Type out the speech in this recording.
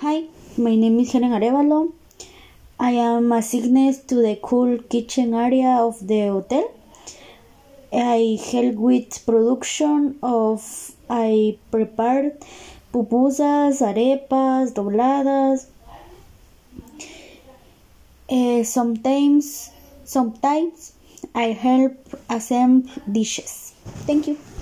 Hi, my name is Helen Arevalo. I am assigned to the cool kitchen area of the hotel. I help with production of I prepare pupusas, arepas, dobladas. Uh, sometimes sometimes I help assemble dishes. Thank you.